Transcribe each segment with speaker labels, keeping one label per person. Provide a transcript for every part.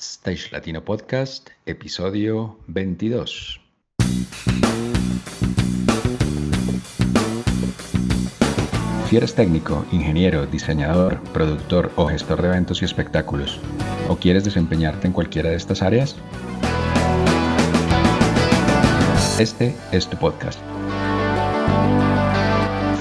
Speaker 1: Stage Latino Podcast, episodio 22. Si eres técnico, ingeniero, diseñador, productor o gestor de eventos y espectáculos, o quieres desempeñarte en cualquiera de estas áreas, este es tu podcast.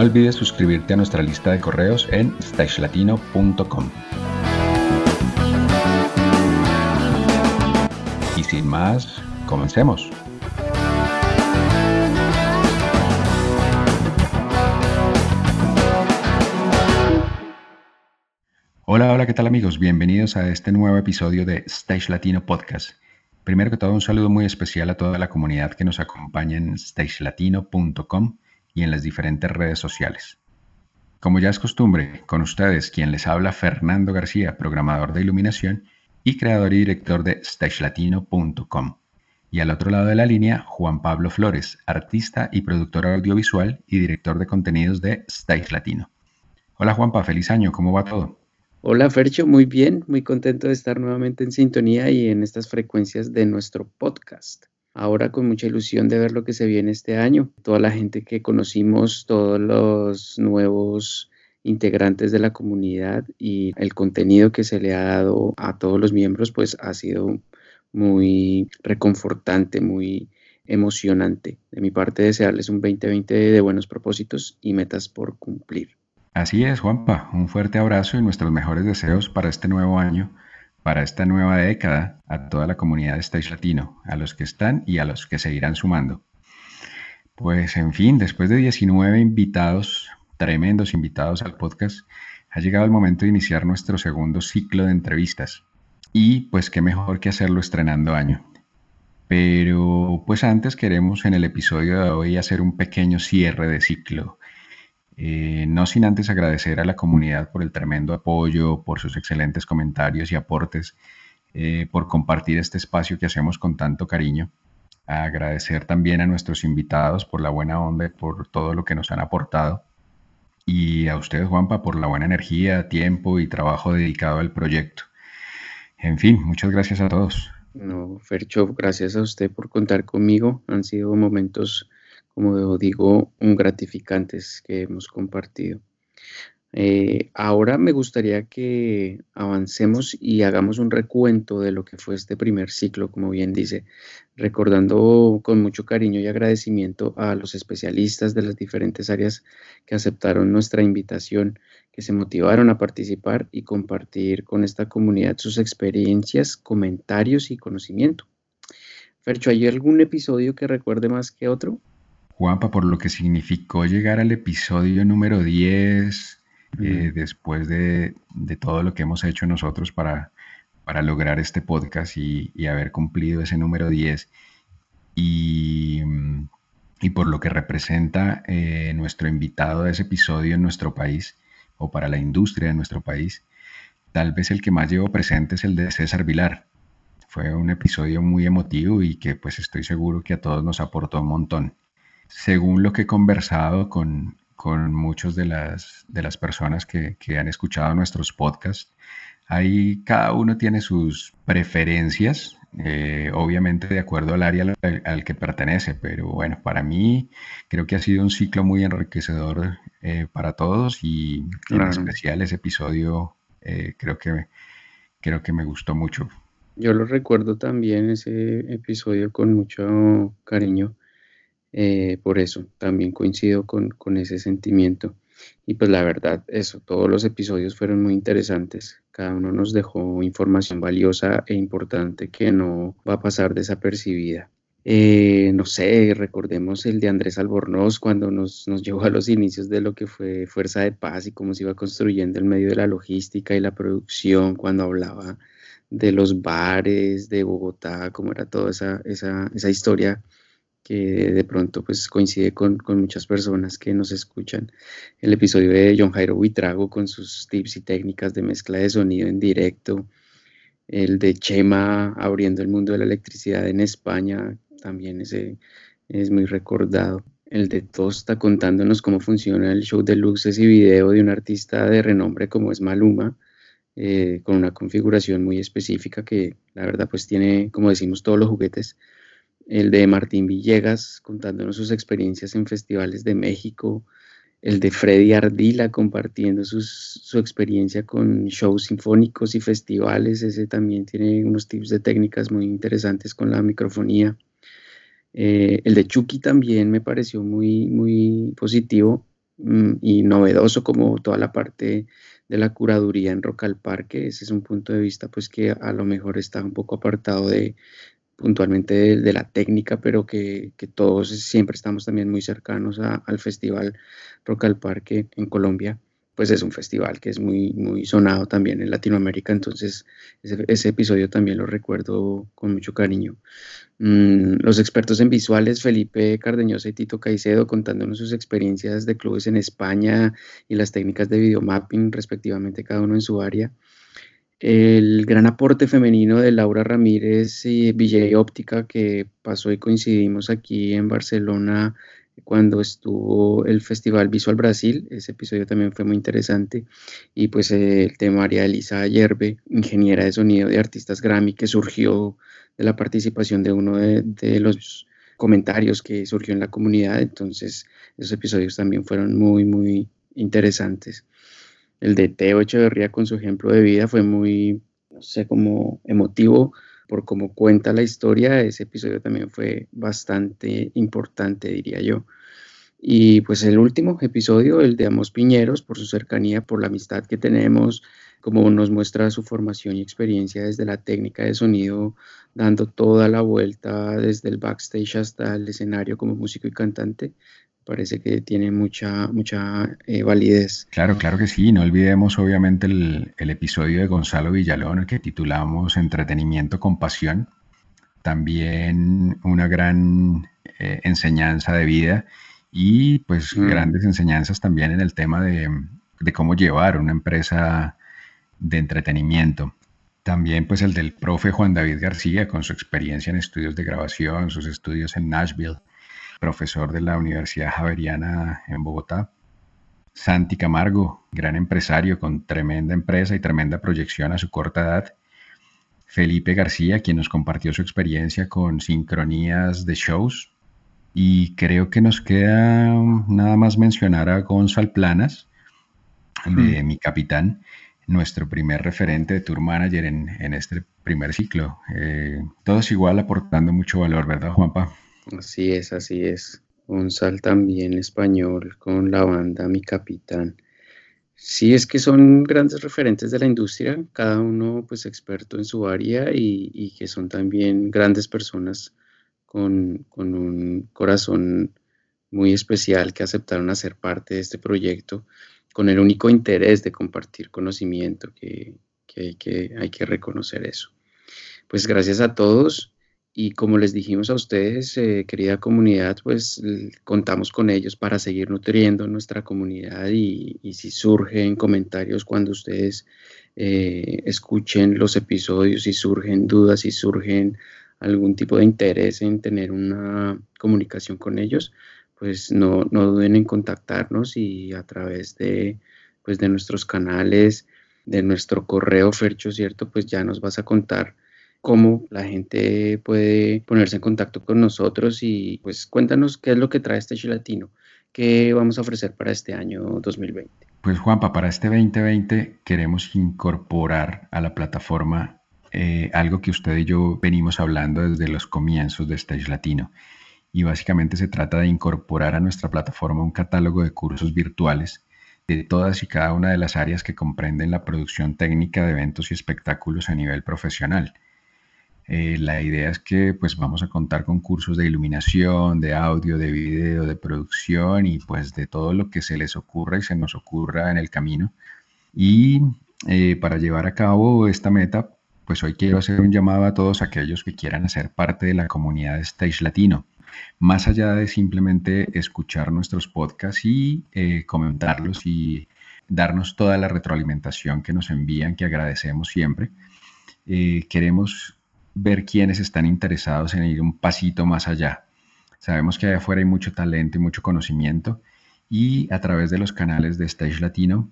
Speaker 1: No olvides suscribirte a nuestra lista de correos en stagelatino.com. Y sin más, comencemos. Hola, hola, ¿qué tal amigos? Bienvenidos a este nuevo episodio de Stage Latino Podcast. Primero que todo, un saludo muy especial a toda la comunidad que nos acompaña en stagelatino.com y en las diferentes redes sociales. Como ya es costumbre, con ustedes quien les habla Fernando García, programador de iluminación y creador y director de stagelatino.com. Y al otro lado de la línea, Juan Pablo Flores, artista y productor audiovisual y director de contenidos de Stage Latino. Hola Juanpa, feliz año, ¿cómo va todo?
Speaker 2: Hola Fercho, muy bien, muy contento de estar nuevamente en sintonía y en estas frecuencias de nuestro podcast ahora con mucha ilusión de ver lo que se viene este año. Toda la gente que conocimos, todos los nuevos integrantes de la comunidad y el contenido que se le ha dado a todos los miembros, pues ha sido muy reconfortante, muy emocionante. De mi parte, desearles un 2020 de buenos propósitos y metas por cumplir.
Speaker 1: Así es, Juanpa. Un fuerte abrazo y nuestros mejores deseos para este nuevo año para esta nueva década a toda la comunidad de Stage Latino, a los que están y a los que seguirán sumando. Pues en fin, después de 19 invitados, tremendos invitados al podcast, ha llegado el momento de iniciar nuestro segundo ciclo de entrevistas. Y pues qué mejor que hacerlo estrenando año. Pero pues antes queremos en el episodio de hoy hacer un pequeño cierre de ciclo eh, no sin antes agradecer a la comunidad por el tremendo apoyo, por sus excelentes comentarios y aportes, eh, por compartir este espacio que hacemos con tanto cariño. agradecer también a nuestros invitados por la buena onda por todo lo que nos han aportado. Y a ustedes, Juanpa, por la buena energía, tiempo y trabajo dedicado al proyecto. En fin, muchas gracias a todos.
Speaker 2: No, Fercho, gracias a usted por contar conmigo. Han sido momentos como digo, un gratificantes que hemos compartido. Eh, ahora me gustaría que avancemos y hagamos un recuento de lo que fue este primer ciclo, como bien dice, recordando con mucho cariño y agradecimiento a los especialistas de las diferentes áreas que aceptaron nuestra invitación, que se motivaron a participar y compartir con esta comunidad sus experiencias, comentarios y conocimiento. Fercho, ¿hay algún episodio que recuerde más que otro?
Speaker 1: Juanpa, por lo que significó llegar al episodio número 10, eh, después de, todo lo que hemos hecho nosotros para, para lograr este podcast y, haber cumplido ese número 10, y, por lo que representa eh, nuestro invitado de ese episodio en nuestro país, o para la industria de nuestro país, tal vez el que más llevo presente es el de César Vilar. Fue un episodio muy emotivo y que pues estoy seguro que a todos nos aportó un montón según lo que he conversado con, con muchas de las, de las personas que, han escuchado nuestros podcasts, ahí cada uno tiene sus preferencias, eh, obviamente de acuerdo al área al, que pertenece, pero bueno, para mí creo que ha sido un ciclo muy enriquecedor eh, para todos y en especial ese episodio eh, creo, que, creo que me gustó mucho.
Speaker 2: Yo lo recuerdo también ese episodio con mucho cariño eh, por eso también coincido con, ese sentimiento. Y pues la verdad, eso, todos los episodios fueron muy interesantes. Cada uno nos dejó información valiosa e importante que no va a pasar desapercibida. Eh, no sé, recordemos el de Andrés Albornoz cuando nos, nos, llevó a los inicios de lo que fue Fuerza de Paz y cómo se iba construyendo el medio de la logística y la producción, cuando hablaba de los bares de Bogotá, cómo era toda esa, esa, esa historia que de pronto pues coincide con, con, muchas personas que nos escuchan. El episodio de John Jairo Buitrago con sus tips y técnicas de mezcla de sonido en directo. El de Chema abriendo el mundo de la electricidad en España, también ese es muy recordado. El de Tosta contándonos cómo funciona el show de luces y video de un artista de renombre como es Maluma, eh, con una configuración muy específica que la verdad pues tiene, como decimos, todos los juguetes. El de Martín Villegas contándonos sus experiencias en festivales de México. El de Freddy Ardila compartiendo su experiencia con shows sinfónicos y festivales. Ese también tiene unos tips de técnicas muy interesantes con la microfonía. Eh, el de Chucky también me pareció muy, muy positivo mm, y novedoso como toda la parte de la curaduría en Rock al Parque. Ese es un punto de vista pues que a lo mejor está un poco apartado de puntualmente de, la técnica, pero que, todos siempre estamos también muy cercanos al festival Rock al Parque en Colombia pues es un festival que es muy, muy sonado también en Latinoamérica, entonces ese, episodio también lo recuerdo con mucho cariño. Mm, los expertos en visuales, Felipe Cardeñosa y Tito Caicedo, contándonos sus experiencias de clubes en España y las técnicas de videomapping, respectivamente, cada uno en su área. El gran aporte femenino de Laura Ramírez y Villa Óptica, que pasó y coincidimos aquí en Barcelona cuando estuvo el Festival Visual Brasil, ese episodio también fue muy interesante, y pues el de María Elisa Yerbe, ingeniera de sonido de artistas Grammy, que surgió de la participación de uno de, los comentarios que surgió en la comunidad, entonces esos episodios también fueron muy, muy interesantes. El de Teo Echeverría con su ejemplo de vida fue muy, no sé, como emotivo, por cómo cuenta la historia, ese episodio también fue bastante importante, diría yo. Y pues el último episodio, el de Amos Piñeros, por su cercanía, por la amistad que tenemos, como nos muestra su formación y experiencia desde la técnica de sonido, dando toda la vuelta desde el backstage hasta el escenario como músico y cantante, parece que tiene mucha, mucha eh, validez.
Speaker 1: Claro, claro que sí. No olvidemos obviamente el, episodio de Gonzalo Villalón, el que titulamos Entretenimiento con Pasión. También una gran eh, enseñanza de vida y pues mm. grandes enseñanzas también en el tema de, de cómo llevar una empresa de entretenimiento. También pues el del profe Juan David García con su experiencia en estudios de grabación, sus estudios en Nashville profesor de la Universidad Javeriana en Bogotá. Santi Camargo, gran empresario con tremenda empresa y tremenda proyección a su corta edad. Felipe García, quien nos compartió su experiencia con sincronías de shows. Y creo que nos queda nada más mencionar a Gonzalo Planas, de hmm. mi capitán, nuestro primer referente de Tour Manager en, este primer ciclo. Eh, todos igual aportando mucho valor, ¿verdad, Juanpa?
Speaker 2: Así es, así es. Un sal también español con la banda Mi Capitán. Sí, es que son grandes referentes de la industria, cada uno pues experto en su área y, que son también grandes personas con, un corazón muy especial que aceptaron hacer parte de este proyecto con el único interés de compartir conocimiento, que, que, que hay que reconocer eso. Pues gracias a todos. Y como les dijimos a ustedes, eh, querida comunidad, pues contamos con ellos para seguir nutriendo nuestra comunidad y, si surgen comentarios cuando ustedes eh, escuchen los episodios, si surgen dudas, si surgen algún tipo de interés en tener una comunicación con ellos, pues no, no duden en contactarnos y a través de, pues de nuestros canales, de nuestro correo Fercho, ¿cierto? Pues ya nos vas a contar cómo la gente puede ponerse en contacto con nosotros y pues cuéntanos qué es lo que trae este Latino, qué vamos a ofrecer para este año 2020.
Speaker 1: Pues Juanpa, para este 2020 queremos incorporar a la plataforma eh, algo que usted y yo venimos hablando desde los comienzos de Stage Latino. Y básicamente se trata de incorporar a nuestra plataforma un catálogo de cursos virtuales de todas y cada una de las áreas que comprenden la producción técnica de eventos y espectáculos a nivel profesional Eh, la idea es que pues vamos a contar con cursos de iluminación, de audio, de video, de producción y pues de todo lo que se les ocurra y se nos ocurra en el camino. Y eh, para llevar a cabo esta meta, pues hoy quiero hacer un llamado a todos aquellos que quieran hacer parte de la comunidad de Stage Latino. Más allá de simplemente escuchar nuestros podcasts y eh, comentarlos y darnos toda la retroalimentación que nos envían, que agradecemos siempre, eh, queremos ver quiénes están interesados en ir un pasito más allá. Sabemos que allá afuera hay mucho talento y mucho conocimiento y a través de los canales de Stage Latino,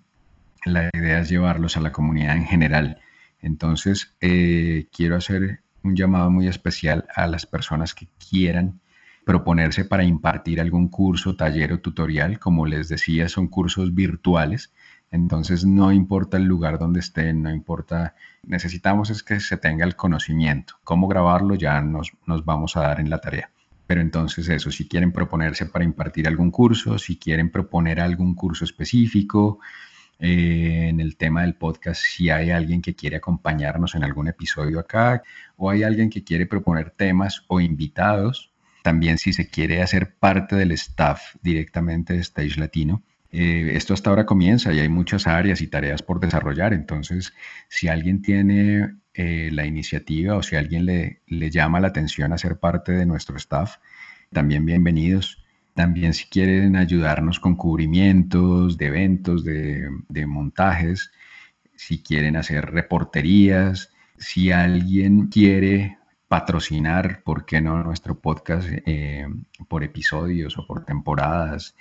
Speaker 1: la idea es llevarlos a la comunidad en general entonces, eh, quiero hacer un llamado muy especial a las personas que quieran proponerse para impartir algún curso, taller o tutorial. Como les decía, son cursos virtuales. Entonces, no importa el lugar donde estén, no importa, necesitamos es que se tenga el conocimiento. Cómo grabarlo ya nos, nos vamos a dar en la tarea. Pero entonces eso, si quieren proponerse para impartir algún curso, si quieren proponer algún curso específico, eh, en el tema del podcast si hay alguien que quiere acompañarnos en algún episodio acá o hay alguien que quiere proponer temas o invitados. También si se quiere hacer parte del staff directamente de Stage Latino. Eh, esto hasta ahora comienza y hay muchas áreas y tareas por desarrollar. Entonces, si alguien tiene eh, la iniciativa o si alguien le, llama la atención a ser parte de nuestro staff, también bienvenidos. También si quieren ayudarnos con cubrimientos de eventos, de, montajes, si quieren hacer reporterías, si alguien quiere patrocinar, ¿por qué no nuestro podcast eh, por episodios o por temporadas?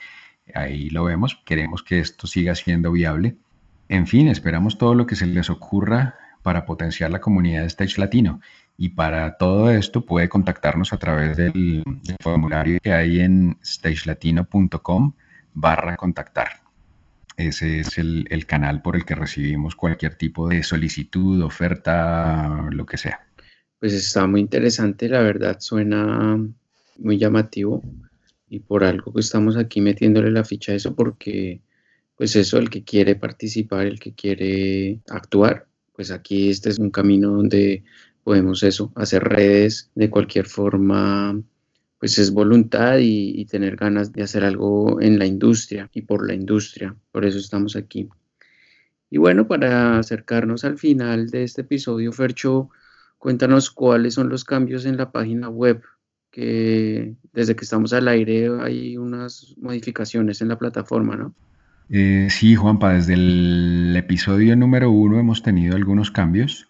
Speaker 1: Ahí lo vemos. Queremos que esto siga siendo viable. En fin, esperamos todo lo que se les ocurra para potenciar la comunidad de Stage Latino. Y para todo esto puede contactarnos a través del, formulario que hay en stagelatino.com barra contactar. Ese es el, el, canal por el que recibimos cualquier tipo de solicitud, oferta, lo que sea.
Speaker 2: Pues está muy interesante, la verdad suena muy llamativo y por algo que estamos aquí metiéndole la ficha a eso porque pues eso, el que quiere participar, el que quiere actuar, pues aquí este es un camino donde podemos eso, hacer redes de cualquier forma, pues es voluntad y, tener ganas de hacer algo en la industria y por la industria. Por eso estamos aquí. Y bueno, para acercarnos al final de este episodio, Fercho, cuéntanos cuáles son los cambios en la página web, que desde que estamos al aire hay unas modificaciones en la plataforma, ¿no?
Speaker 1: Eh, sí, Juanpa, desde el episodio número uno hemos tenido algunos cambios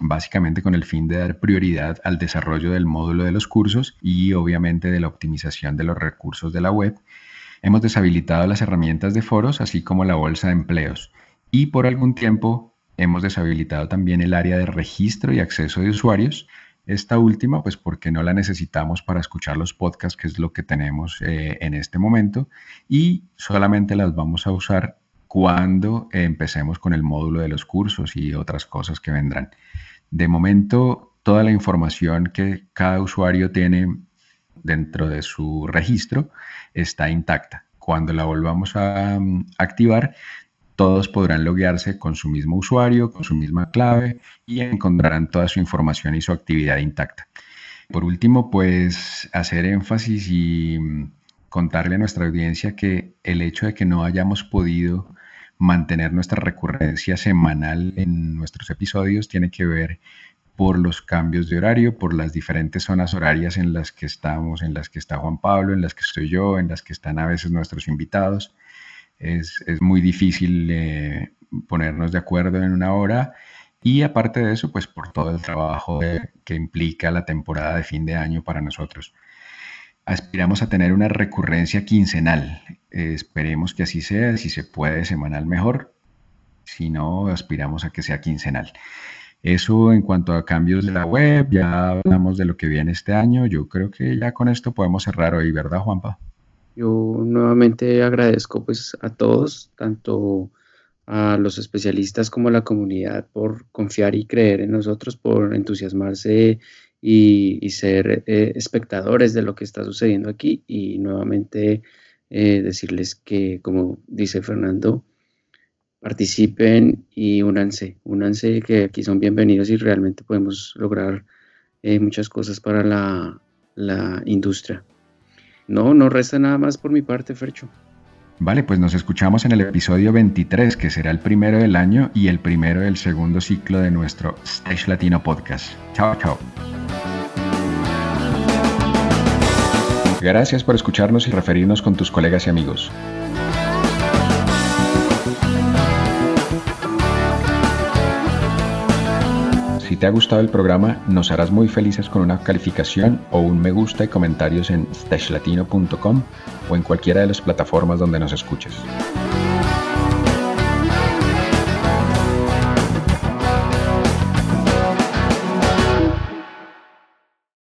Speaker 1: básicamente con el fin de dar prioridad al desarrollo del módulo de los cursos y obviamente de la optimización de los recursos de la web. Hemos deshabilitado las herramientas de foros, así como la bolsa de empleos. Y por algún tiempo hemos deshabilitado también el área de registro y acceso de usuarios. Esta última, pues porque no la necesitamos para escuchar los podcasts, que es lo que tenemos eh, en este momento, y solamente las vamos a usar cuando empecemos con el módulo de los cursos y otras cosas que vendrán. De momento, toda la información que cada usuario tiene dentro de su registro está intacta. Cuando la volvamos a mm, activar, todos podrán loguearse con su mismo usuario, con su misma clave y encontrarán toda su información y su actividad intacta. Por último, pues hacer énfasis y mm, contarle a nuestra audiencia que el hecho de que no hayamos podido mantener nuestra recurrencia semanal en nuestros episodios tiene que ver por los cambios de horario, por las diferentes zonas horarias en las que estamos, en las que está Juan Pablo, en las que estoy yo, en las que están a veces nuestros invitados. Es, muy difícil eh, ponernos de acuerdo en una hora y aparte de eso, pues por todo el trabajo que implica la temporada de fin de año para nosotros aspiramos a tener una recurrencia quincenal. Eh, esperemos que así sea, si se puede semanal mejor, si no, aspiramos a que sea quincenal. Eso en cuanto a cambios de la web, ya hablamos de lo que viene este año. Yo creo que ya con esto podemos cerrar hoy, ¿verdad, Juanpa?
Speaker 2: Yo nuevamente agradezco pues a todos, tanto a los especialistas como a la comunidad por confiar y creer en nosotros, por entusiasmarse y, ser eh, espectadores de lo que está sucediendo aquí y nuevamente eh, decirles que, como dice Fernando, participen y únanse, únanse que aquí son bienvenidos y realmente podemos lograr eh, muchas cosas para la, la industria. No, no resta nada más por mi parte, Fercho.
Speaker 1: Vale, pues nos escuchamos en el episodio 23, que será el primero del año y el primero del segundo ciclo de nuestro Stage Latino Podcast. Chao, chao. Gracias por escucharnos y referirnos con tus colegas y amigos. Si te ha gustado el programa, nos harás muy felices con una calificación o un me gusta y comentarios en stagelatino.com o en cualquiera de las plataformas donde nos escuches.